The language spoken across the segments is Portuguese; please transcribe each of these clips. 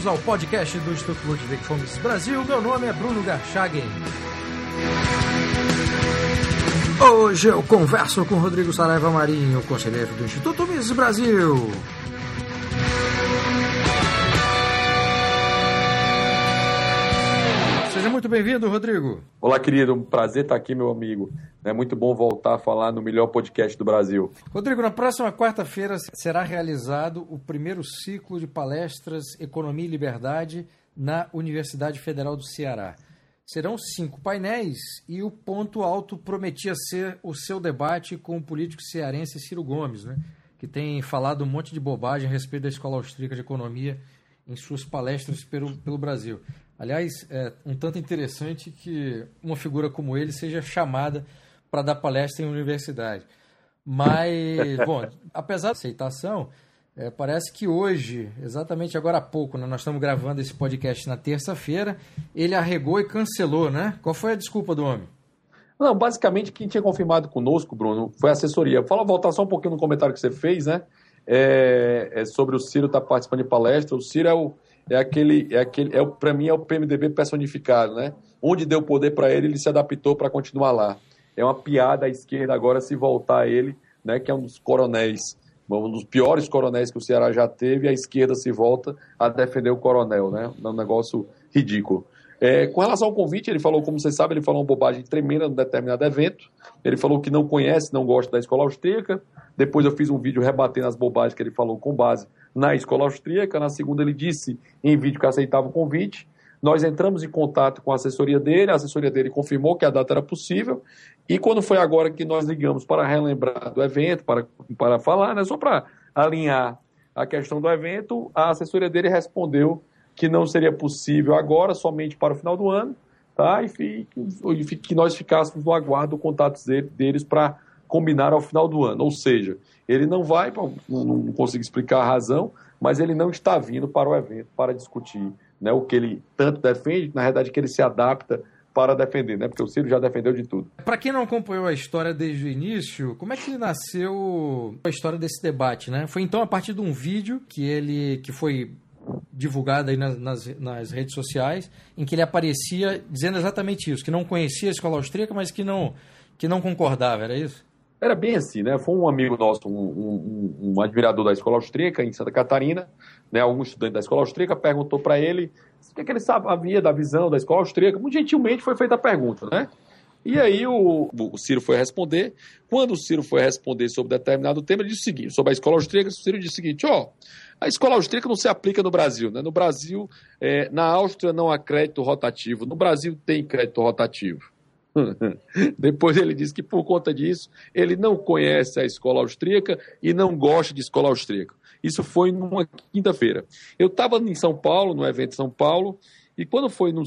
bem-vindos ao podcast do Instituto Ludwig Fomes Brasil. Meu nome é Bruno Garchagen. Hoje eu converso com Rodrigo Saraiva Marinho, conselheiro do Instituto Miss Brasil. Seja muito bem-vindo, Rodrigo. Olá, querido. Um prazer estar aqui, meu amigo. É muito bom voltar a falar no melhor podcast do Brasil. Rodrigo, na próxima quarta-feira será realizado o primeiro ciclo de palestras Economia e Liberdade na Universidade Federal do Ceará. Serão cinco painéis e o ponto alto prometia ser o seu debate com o político cearense Ciro Gomes, né? que tem falado um monte de bobagem a respeito da Escola Austríaca de Economia em suas palestras pelo, pelo Brasil. Aliás, é um tanto interessante que uma figura como ele seja chamada para dar palestra em universidade. Mas, bom, apesar da aceitação, é, parece que hoje, exatamente agora há pouco, né, nós estamos gravando esse podcast na terça-feira, ele arregou e cancelou, né? Qual foi a desculpa do homem? Não, basicamente quem tinha confirmado conosco, Bruno, foi a assessoria. Fala, voltar só um pouquinho no comentário que você fez, né? É, é sobre o Ciro estar tá participando de palestra. O Ciro é o é aquele, é aquele, é para mim é o PMDB personificado, né? Onde deu poder para ele, ele se adaptou para continuar lá. É uma piada à esquerda agora se voltar a ele, né? Que é um dos coronéis, um dos piores coronéis que o Ceará já teve. A esquerda se volta a defender o coronel, né? É um negócio ridículo. É, com relação ao convite, ele falou, como vocês sabem, ele falou uma bobagem tremenda num determinado evento. Ele falou que não conhece, não gosta da escola austríaca. Depois eu fiz um vídeo rebatendo as bobagens que ele falou com base na escola austríaca. Na segunda, ele disse em vídeo que aceitava o convite. Nós entramos em contato com a assessoria dele, a assessoria dele confirmou que a data era possível. E quando foi agora que nós ligamos para relembrar do evento, para, para falar, né, só para alinhar a questão do evento, a assessoria dele respondeu que não seria possível agora, somente para o final do ano, tá? e, e que nós ficássemos no aguardo do contato deles para combinar ao final do ano. Ou seja, ele não vai, não, não consigo explicar a razão, mas ele não está vindo para o evento para discutir né, o que ele tanto defende, na verdade, que ele se adapta para defender, né? Porque o Ciro já defendeu de tudo. Para quem não acompanhou a história desde o início, como é que nasceu a história desse debate, né? Foi então a partir de um vídeo que ele que foi divulgado aí nas, nas, nas, redes sociais, em que ele aparecia dizendo exatamente isso, que não conhecia a escola austríaca, mas que não que não concordava, era isso? Era bem assim, né? Foi um amigo nosso, um, um, um admirador da escola austríaca em Santa Catarina, né? Algum estudante da escola austríaca perguntou para ele o que, é que ele sabia da visão da escola austríaca. Muito gentilmente foi feita a pergunta, né? E aí o, o, Ciro foi responder. Quando o Ciro foi responder sobre determinado tema, ele disse o seguinte, sobre a escola austríaca, o Ciro disse o seguinte, ó, a escola austríaca não se aplica no Brasil, né? No Brasil, é, na Áustria não há crédito rotativo, no Brasil tem crédito rotativo. Depois ele disse que por conta disso ele não conhece a escola austríaca e não gosta de escola austríaca. Isso foi numa quinta-feira. Eu estava em São Paulo, no evento São Paulo, e quando foi no,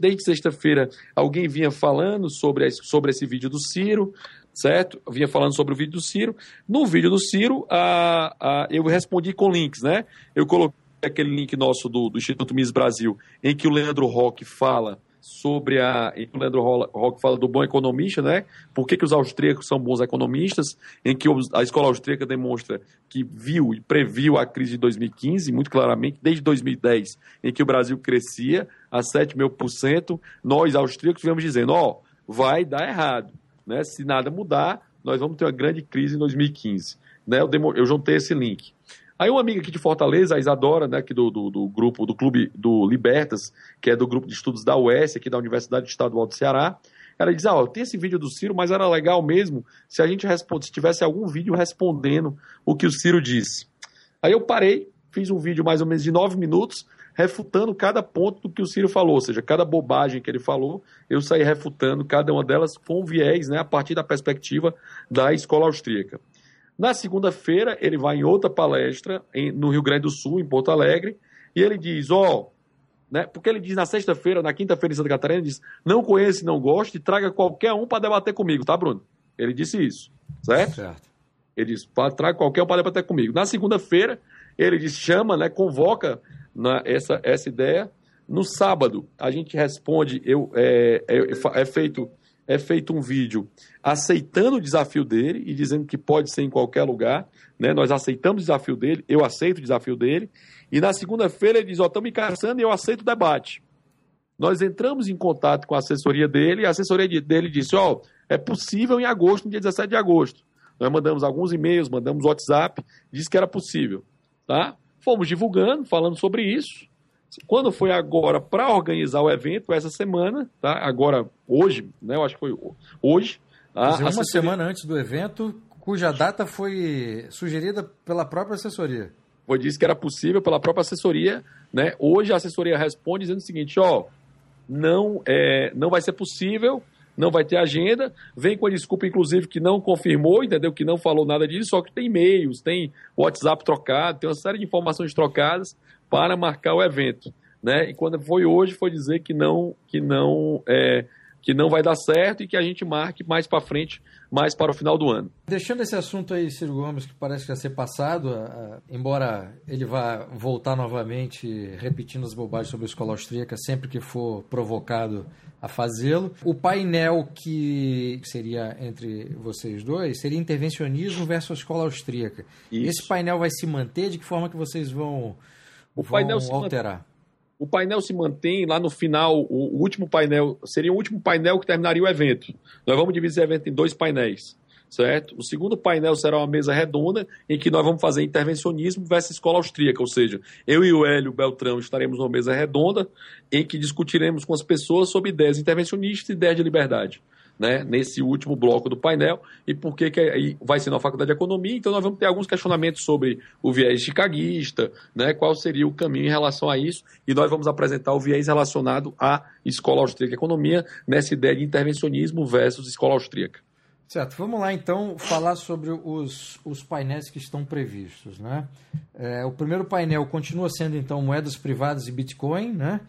desde sexta-feira alguém vinha falando sobre, sobre esse vídeo do Ciro, certo? Vinha falando sobre o vídeo do Ciro. No vídeo do Ciro, a, a, eu respondi com links, né? Eu coloquei aquele link nosso do, do Instituto Miss Brasil, em que o Leandro Roque fala sobre a. O Leandro Roque fala do bom economista, né? Por que, que os austríacos são bons economistas? Em que a escola austríaca demonstra que viu e previu a crise de 2015, muito claramente, desde 2010, em que o Brasil crescia a 7 mil por cento, nós austríacos viemos dizendo: ó, oh, vai dar errado, né? Se nada mudar, nós vamos ter uma grande crise em 2015. Né? Eu, eu juntei esse link. Aí uma amiga aqui de Fortaleza, a Isadora, né, aqui do, do, do, grupo, do clube do Libertas, que é do grupo de estudos da UES, aqui da Universidade Estadual do Ceará, ela diz, ah, ó, tem esse vídeo do Ciro, mas era legal mesmo se a gente responde, se tivesse algum vídeo respondendo o que o Ciro disse. Aí eu parei, fiz um vídeo mais ou menos de nove minutos, refutando cada ponto do que o Ciro falou, ou seja, cada bobagem que ele falou, eu saí refutando cada uma delas com viés, né, a partir da perspectiva da escola austríaca. Na segunda-feira, ele vai em outra palestra em, no Rio Grande do Sul, em Porto Alegre, e ele diz: Ó, oh, né, porque ele diz na sexta-feira, na quinta-feira em Santa Catarina, ele diz: Não conhece, não gosta, e traga qualquer um para debater comigo, tá, Bruno? Ele disse isso, certo? Certo. Ele disse: Traga qualquer um para debater comigo. Na segunda-feira, ele diz: Chama, né, convoca na, essa, essa ideia. No sábado, a gente responde, eu, é, é, é feito é feito um vídeo aceitando o desafio dele e dizendo que pode ser em qualquer lugar. Né? Nós aceitamos o desafio dele, eu aceito o desafio dele. E na segunda-feira ele diz: Ó, oh, estamos me caçando e eu aceito o debate. Nós entramos em contato com a assessoria dele e a assessoria dele disse: Ó, oh, é possível em agosto, no dia 17 de agosto. Nós mandamos alguns e-mails, mandamos WhatsApp, disse que era possível. Tá? Fomos divulgando, falando sobre isso. Quando foi agora para organizar o evento, essa semana, tá? agora, hoje, né? eu acho que foi hoje. Tá? Dizer, uma assessoria... semana antes do evento, cuja data foi sugerida pela própria assessoria. Foi disse que era possível pela própria assessoria. Né? Hoje a assessoria responde dizendo o seguinte: ó, não, é, não vai ser possível não vai ter agenda, vem com a desculpa, inclusive, que não confirmou, entendeu? Que não falou nada disso, só que tem e-mails, tem WhatsApp trocado, tem uma série de informações trocadas para marcar o evento. Né? E quando foi hoje, foi dizer que não, que não, é, que não vai dar certo e que a gente marque mais para frente, mais para o final do ano. Deixando esse assunto aí, Ciro Gomes, que parece que vai ser passado, embora ele vá voltar novamente repetindo as bobagens sobre a escola austríaca sempre que for provocado a fazê-lo. O painel que seria entre vocês dois seria intervencionismo versus escola austríaca. Isso. Esse painel vai se manter? De que forma que vocês vão, o painel alterar? O painel se mantém lá no final, o último painel, seria o último painel que terminaria o evento. Nós vamos dividir o evento em dois painéis certo? O segundo painel será uma mesa redonda em que nós vamos fazer intervencionismo versus escola austríaca, ou seja, eu e o Hélio Beltrão estaremos numa mesa redonda em que discutiremos com as pessoas sobre ideias intervencionistas e ideias de liberdade. Né, nesse último bloco do painel e por que, que vai ser na Faculdade de Economia, então nós vamos ter alguns questionamentos sobre o viés chicaguista, né, qual seria o caminho em relação a isso, e nós vamos apresentar o viés relacionado à escola austríaca de economia, nessa ideia de intervencionismo versus escola austríaca. Certo, vamos lá então falar sobre os, os painéis que estão previstos. Né? É, o primeiro painel continua sendo então moedas privadas e Bitcoin, né?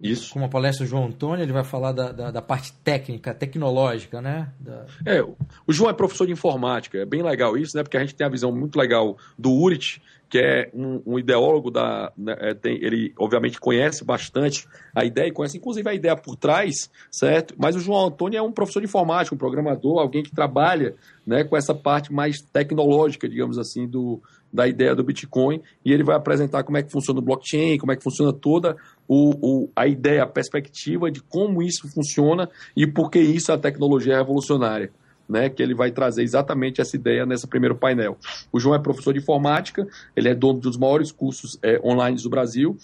Isso. Com uma palestra do João Antônio, ele vai falar da, da, da parte técnica, tecnológica, né? Da... É, o João é professor de informática, é bem legal isso, né? Porque a gente tem a visão muito legal do URIT, que é um, um ideólogo da. Né, é, tem, ele, obviamente, conhece bastante a ideia, conhece inclusive a ideia por trás, certo? Mas o João Antônio é um professor de informática, um programador, alguém que trabalha né, com essa parte mais tecnológica, digamos assim, do, da ideia do Bitcoin, e ele vai apresentar como é que funciona o blockchain, como é que funciona toda o, o, a ideia, a perspectiva de como isso funciona e por que isso a tecnologia é revolucionária. Né, que ele vai trazer exatamente essa ideia nesse primeiro painel. O João é professor de informática, ele é dono dos maiores cursos é, online do Brasil,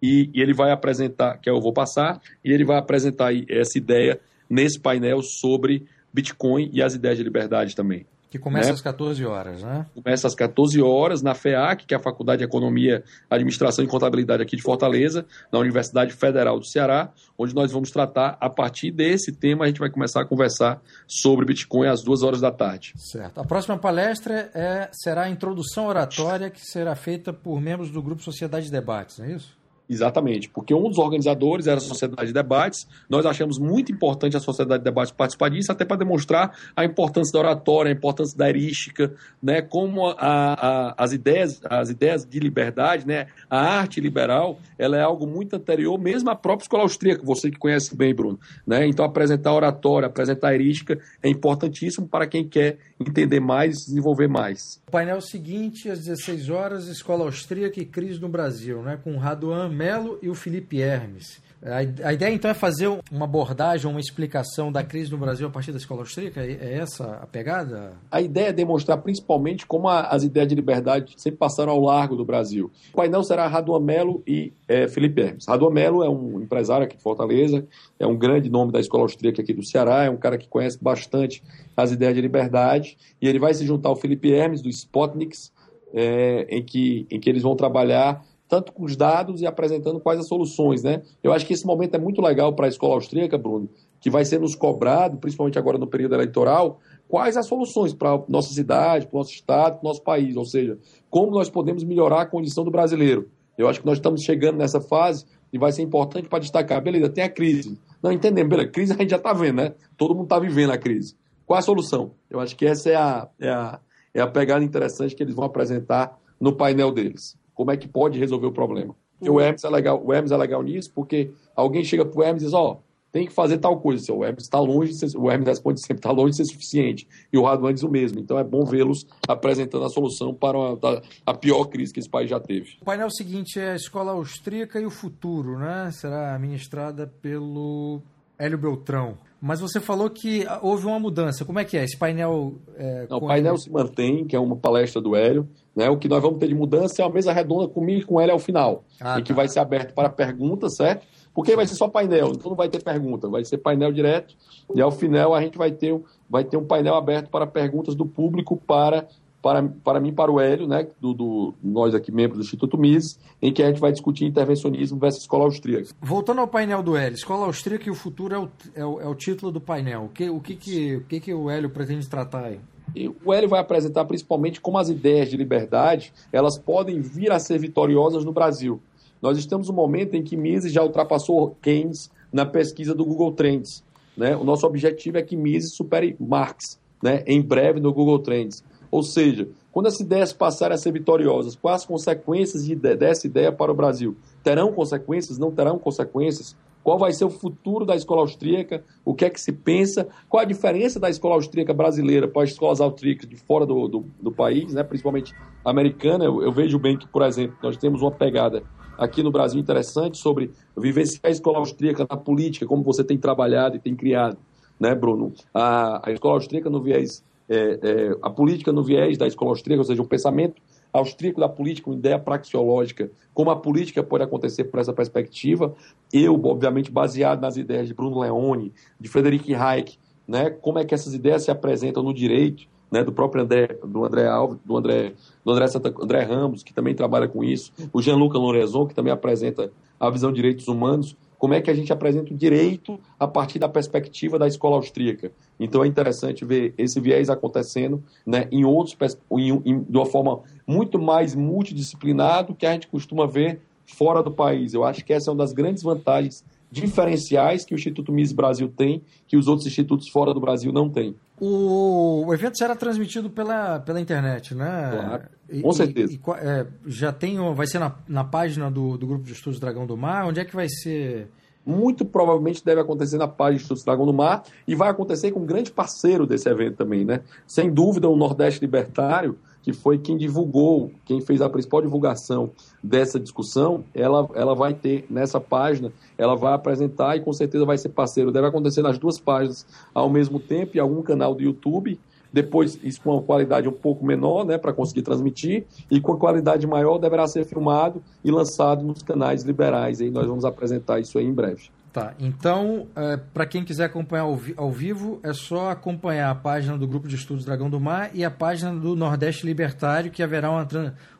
e, e, ele vai apresentar, que eu vou passar, e ele vai apresentar essa ideia nesse painel sobre Bitcoin e as ideias de liberdade também. Que começa né? às 14 horas, né? Começa às 14 horas na FEAC, que é a Faculdade de Economia, Administração e Contabilidade aqui de Fortaleza, na Universidade Federal do Ceará, onde nós vamos tratar, a partir desse tema, a gente vai começar a conversar sobre Bitcoin às duas horas da tarde. Certo. A próxima palestra é, será a introdução oratória, que será feita por membros do Grupo Sociedade de Debates, não é isso? Exatamente, porque um dos organizadores era a Sociedade de Debates. Nós achamos muito importante a Sociedade de Debates participar disso, até para demonstrar a importância da oratória, a importância da erística, né, como a, a, as, ideias, as ideias de liberdade, né, a arte liberal, ela é algo muito anterior, mesmo à própria escola austríaca, você que conhece bem, Bruno. Né? Então, apresentar oratória, apresentar a erística é importantíssimo para quem quer entender mais desenvolver mais. O painel seguinte, às 16 horas, Escola Austríaca e Crise no Brasil, né, com Raduan Melo e o Felipe Hermes. A, ideia então é fazer uma abordagem, uma explicação da crise no Brasil a partir da escola austríaca? É, é essa a pegada? A ideia é demonstrar principalmente como as ideias de liberdade sempre passaram ao largo do Brasil. O painel será Raduan Melo e é, Felipe Hermes. Raduan Melo é um empresário aqui de Fortaleza, é um grande nome da escola austríaca aqui do Ceará, é um cara que conhece bastante as ideias de liberdade e ele vai se juntar ao Felipe Hermes do Spotniks, é, em, que, em que eles vão trabalhar tanto com os dados e apresentando quais as soluções, né? Eu acho que esse momento é muito legal para a escola austríaca, Bruno, que vai ser nos cobrado, principalmente agora no período eleitoral, quais as soluções para nossa cidade, para o nosso estado, para o nosso país, ou seja, como nós podemos melhorar a condição do brasileiro. Eu acho que nós estamos chegando nessa fase e vai ser importante para destacar, beleza, tem a crise. Não entendemos, beleza, crise a gente já está vendo, né? Todo mundo está vivendo a crise. Qual a solução? Eu acho que essa é a, é a, é a pegada interessante que eles vão apresentar no painel deles como é que pode resolver o problema. Uhum. O Hermes é legal, o Hermes é legal nisso, porque alguém chega para o Hermes e diz, ó, oh, tem que fazer tal coisa. O Hermes está longe, o Hermes responde sempre, está longe de ser suficiente. E o Raduan diz o mesmo. Então é bom vê-los apresentando a solução para a, a, pior crise que esse país já teve. O painel seguinte é a Escola Austríaca e o Futuro, né? Será ministrada pelo Hélio Beltrão. Mas você falou que houve uma mudança. Como é que é? Esse painel. É, Não, o painel se mantém, que é uma palestra do Hélio. Né? O que nós vamos ter de mudança é uma mesa redonda comigo e com Hélio ao final. Ah, e tá. que vai ser aberto para perguntas, certo? Porque vai ser só painel, então não vai ter pergunta, vai ser painel direto. E ao final a gente vai ter, vai ter um painel aberto para perguntas do público para, para, para mim, para o Hélio, né, do, do, nós aqui, membros do Instituto Mises, em que a gente vai discutir intervencionismo versus escola austríaca. Voltando ao painel do Hélio, escola austríaca e o futuro é o, é o, é o título do painel. O que, o, que, que, o que, que o Hélio pretende tratar aí? E o Hélio vai apresentar principalmente como as ideias de liberdade elas podem vir a ser vitoriosas no Brasil. Nós estamos no momento em que Mises já ultrapassou Keynes na pesquisa do Google Trends. Né? O nosso objetivo é que Mises supere Marx né? em breve no Google Trends. Ou seja, quando as ideias passarem a ser vitoriosas, quais as consequências de, dessa ideia para o Brasil? Terão consequências? Não terão consequências? Qual vai ser o futuro da escola austríaca? O que é que se pensa? Qual a diferença da escola austríaca brasileira para as escolas austríacas de fora do, do, do país, né? principalmente americana? Eu, eu vejo bem que, por exemplo, nós temos uma pegada aqui no Brasil interessante sobre vivenciar a escola austríaca na política, como você tem trabalhado e tem criado, né, Bruno? A, a escola austríaca no viés, é, é, a política no viés da escola austríaca, ou seja, o pensamento austríaco da política, uma ideia praxeológica, como a política pode acontecer por essa perspectiva. Eu, obviamente, baseado nas ideias de Bruno Leone, de Frederic Hayek, né, como é que essas ideias se apresentam no direito, né, do próprio André, do André Alves, do André, do André, Santa, André Ramos, que também trabalha com isso, o Jean-Luc Lorenzon, que também apresenta a visão de direitos humanos, como é que a gente apresenta o direito a partir da perspectiva da escola austríaca. Então é interessante ver esse viés acontecendo né, em outros, em, em, de uma forma muito mais multidisciplinar do que a gente costuma ver fora do país. Eu acho que essa é uma das grandes vantagens diferenciais que o Instituto Mises Brasil tem, que os outros institutos fora do Brasil não têm. O, o evento será transmitido pela, pela internet, né? Claro, com e, certeza. E, e, é, já tem, vai ser na, na página do, do Grupo de Estudos Dragão do Mar? Onde é que vai ser? Muito provavelmente deve acontecer na página de Dragão do Mar e vai acontecer com um grande parceiro desse evento também, né? Sem dúvida, o Nordeste Libertário, que foi quem divulgou, quem fez a principal divulgação dessa discussão, ela, ela vai ter nessa página, ela vai apresentar e com certeza vai ser parceiro. Deve acontecer nas duas páginas ao mesmo tempo, em algum canal do YouTube. Depois, isso com uma qualidade um pouco menor, né, para conseguir transmitir, e com a qualidade maior deverá ser filmado e lançado nos canais liberais. E nós vamos apresentar isso aí em breve. Tá, então, é, para quem quiser acompanhar ao, ao, vivo, é só acompanhar a página do Grupo de Estudos Dragão do Mar e a página do Nordeste Libertário, que haverá uma,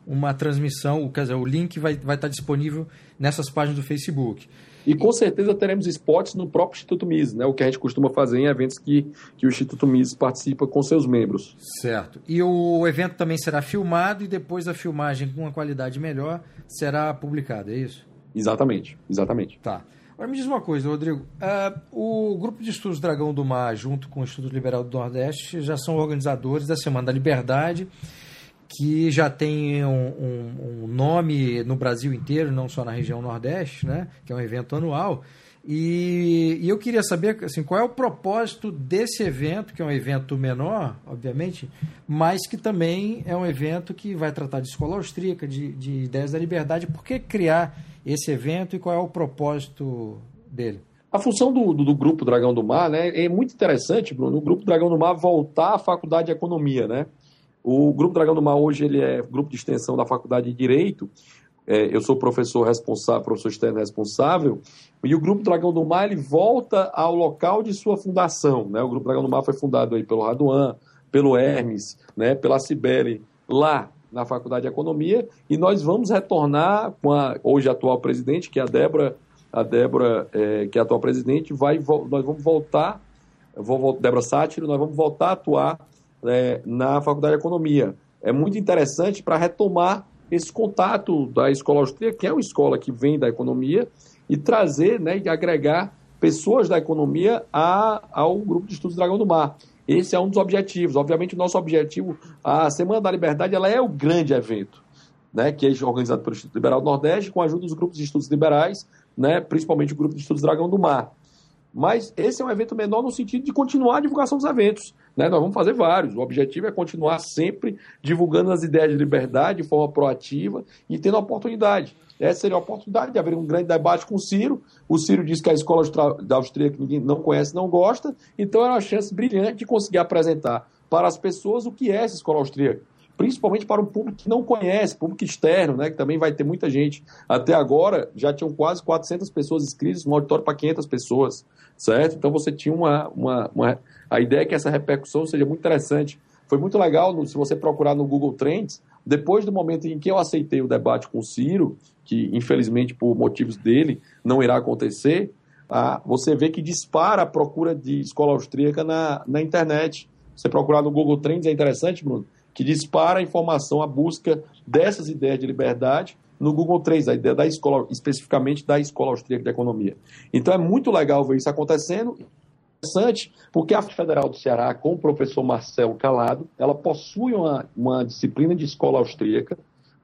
uma transmissão, quer dizer, o link vai, vai estar disponível nessas páginas do Facebook. E com certeza teremos spots no próprio Instituto Mises, né? o que a gente costuma fazer em eventos que, que o Instituto Mises participa com seus membros. Certo. E o evento também será filmado e depois a filmagem com uma qualidade melhor será publicada, é isso? Exatamente, exatamente. Tá. Agora me diz uma coisa, Rodrigo. Uh, o Grupo de Estudos Dragão do Mar, junto com o Instituto Liberal do Nordeste, já são organizadores da Semana da Liberdade, que já tem um, um, um, nome no Brasil inteiro, não só na região Nordeste, né? que é um evento anual. E, e eu queria saber assim, qual é o propósito desse evento, que é um evento menor, obviamente, mas que também é um evento que vai tratar de escola austríaca, de, de ideias da liberdade. Por que criar esse evento e qual é o propósito dele? A função do, do, do, Grupo Dragão do Mar né, é muito interessante, Bruno, o Grupo Dragão do Mar voltar à Faculdade de Economia. Né? O Grupo Dragão do Mar hoje ele é grupo de extensão da Faculdade de Direito, é, eu sou professor responsável, professor externo responsável, e o Grupo Dragão do Mar ele volta ao local de sua fundação. Né? O Grupo Dragão do Mar foi fundado aí pelo Raduan, pelo Hermes, né, pela Cibele, lá na Faculdade de Economia, e nós vamos retornar com a hoje atual presidente, que é a Débora, a Débora, é, que é a atual presidente, vai, nós vamos voltar, vou, Débora Sátiro, nós vamos voltar a atuar é, na Faculdade de Economia. É muito interessante para retomar esse contato da escola austríaca, que é uma escola que vem da economia, e trazer né, e agregar pessoas da economia a, ao grupo de estudos Dragão do Mar. Esse é um dos objetivos. Obviamente, o nosso objetivo, a Semana da Liberdade, ela é o grande evento, né, que é organizado pelo Instituto Liberal do Nordeste, com a ajuda dos grupos de estudos liberais, né, principalmente o grupo de estudos Dragão do Mar. mas esse é um evento menor no sentido de continuar a divulgação dos eventos. Né? Nós vamos fazer vários. O objetivo é continuar sempre divulgando as ideias de liberdade de forma proativa e tendo oportunidade. Essa seria a oportunidade de haver um grande debate com o Ciro. O Ciro diz que a escola da austríaca ninguém não conhece, não gosta, então é uma chance brilhante de conseguir apresentar para as pessoas o que é essa escola austríaca principalmente para o público que não conhece, público externo, né, que também vai ter muita gente. Até agora, já tinham quase 400 pessoas inscritas, um auditório para 500 pessoas, certo? Então você tinha uma, uma, uma, A ideia é que essa repercussão seja muito interessante. Foi muito legal, se você procurar no Google Trends, depois do momento em que eu aceitei o debate com o Ciro, que infelizmente por motivos dele não irá acontecer, ah, você vê que dispara a procura de escola austríaca na, na internet. Você procurar no Google Trends é interessante, Bruno, que dispara a informação, a busca dessas ideias de liberdade no Google 3, a ideia da escola, especificamente da Escola Austríaca de Economia. Então é muito legal ver isso acontecendo. Interessante, porque a Federal do Ceará, com o professor Marcelo Calado, ela possui uma, uma disciplina de escola austríaca,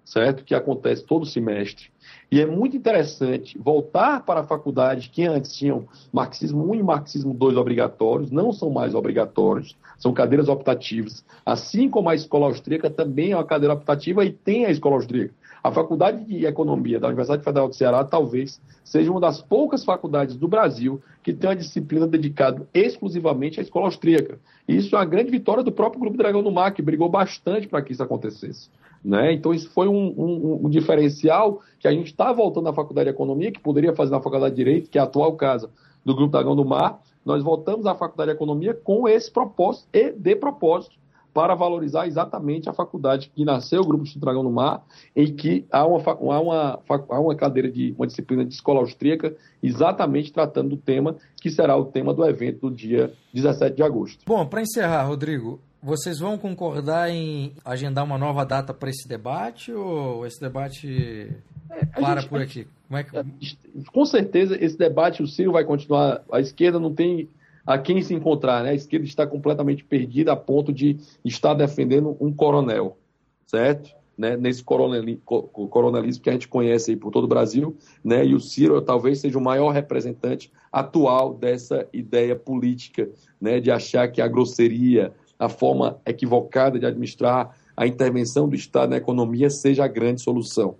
certo? Que acontece todo semestre. E é muito interessante voltar para a faculdade que antes tinham marxismo 1 e marxismo 2 obrigatórios, não são mais obrigatórios, são cadeiras optativas. Assim como a escola austríaca também é uma cadeira optativa e tem a escola austríaca. A Faculdade de Economia da Universidade Federal do Ceará talvez seja uma das poucas faculdades do Brasil que tem uma disciplina dedicada exclusivamente à escola austríaca. E isso é uma grande vitória do próprio Grupo Dragão do Mar, que brigou bastante para que isso acontecesse. Né? Então, isso foi um, um, um diferencial que a gente está voltando à Faculdade de Economia, que poderia fazer na Faculdade de Direito, que é a atual casa do Grupo Dragão do Mar. Nós voltamos à Faculdade de Economia com esse propósito e de propósito para valorizar exatamente a faculdade que nasceu, o Grupo Instituto Dragão do Mar, em que há uma, há uma, há uma cadeira de uma disciplina de escola austríaca, exatamente tratando do tema que será o tema do evento do dia 17 de agosto. Bom, para encerrar, Rodrigo, vocês vão concordar em agendar uma nova data para esse debate ou esse debate é, para gente, por aqui? É que... Com certeza, esse debate, o Ciro vai continuar. A esquerda não tem a quem se encontrar, né? A esquerda está completamente perdida a ponto de estar defendendo um coronel, certo? Né? Nesse coronelismo que a gente conhece aí por todo o Brasil, né? E o Ciro talvez seja o maior representante atual dessa ideia política, né? De achar que a grosseria, a forma equivocada de administrar a intervenção do Estado na economia seja a grande solução.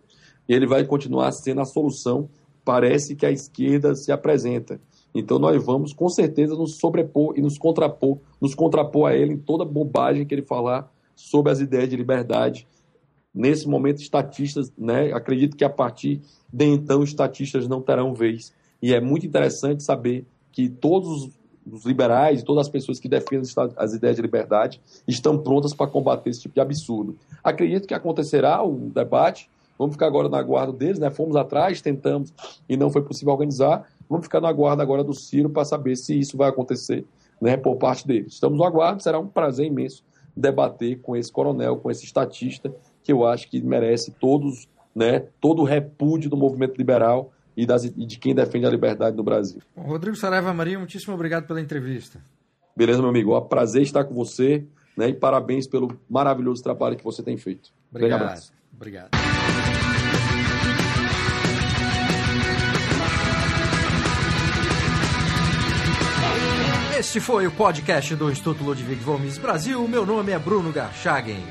E ele vai continuar sendo a solução, parece que a esquerda se apresenta. Então nós vamos com certeza nos sobrepor e nos contrapor, nos contrapor a ele em toda bobagem que ele falar sobre as ideias de liberdade. Nesse momento, estatistas, né, acredito que a partir de então, estatistas não terão vez. E é muito interessante saber que todos os liberais, todas as pessoas que defendem as ideias de liberdade estão prontas para combater esse tipo de absurdo. Acredito que acontecerá um debate, vamos ficar agora na guarda deles, né? Fomos atrás, tentamos e não foi possível organizar, Vamos ficar no aguardo agora do Ciro para saber se isso vai acontecer né, por parte dele. Estamos no aguardo, será um prazer imenso debater com esse coronel, com esse estatista, que eu acho que merece todos, né, todo o repúdio do movimento liberal e, das, e de quem defende a liberdade no Brasil. Rodrigo Saraiva Maria, muitíssimo obrigado pela entrevista. Beleza, meu amigo. É um prazer estar com você né, e parabéns pelo maravilhoso trabalho que você tem feito. Obrigado. Obrigado. Este foi o podcast do Instituto Ludwig Gomes Brasil. Meu nome é Bruno Garchagen.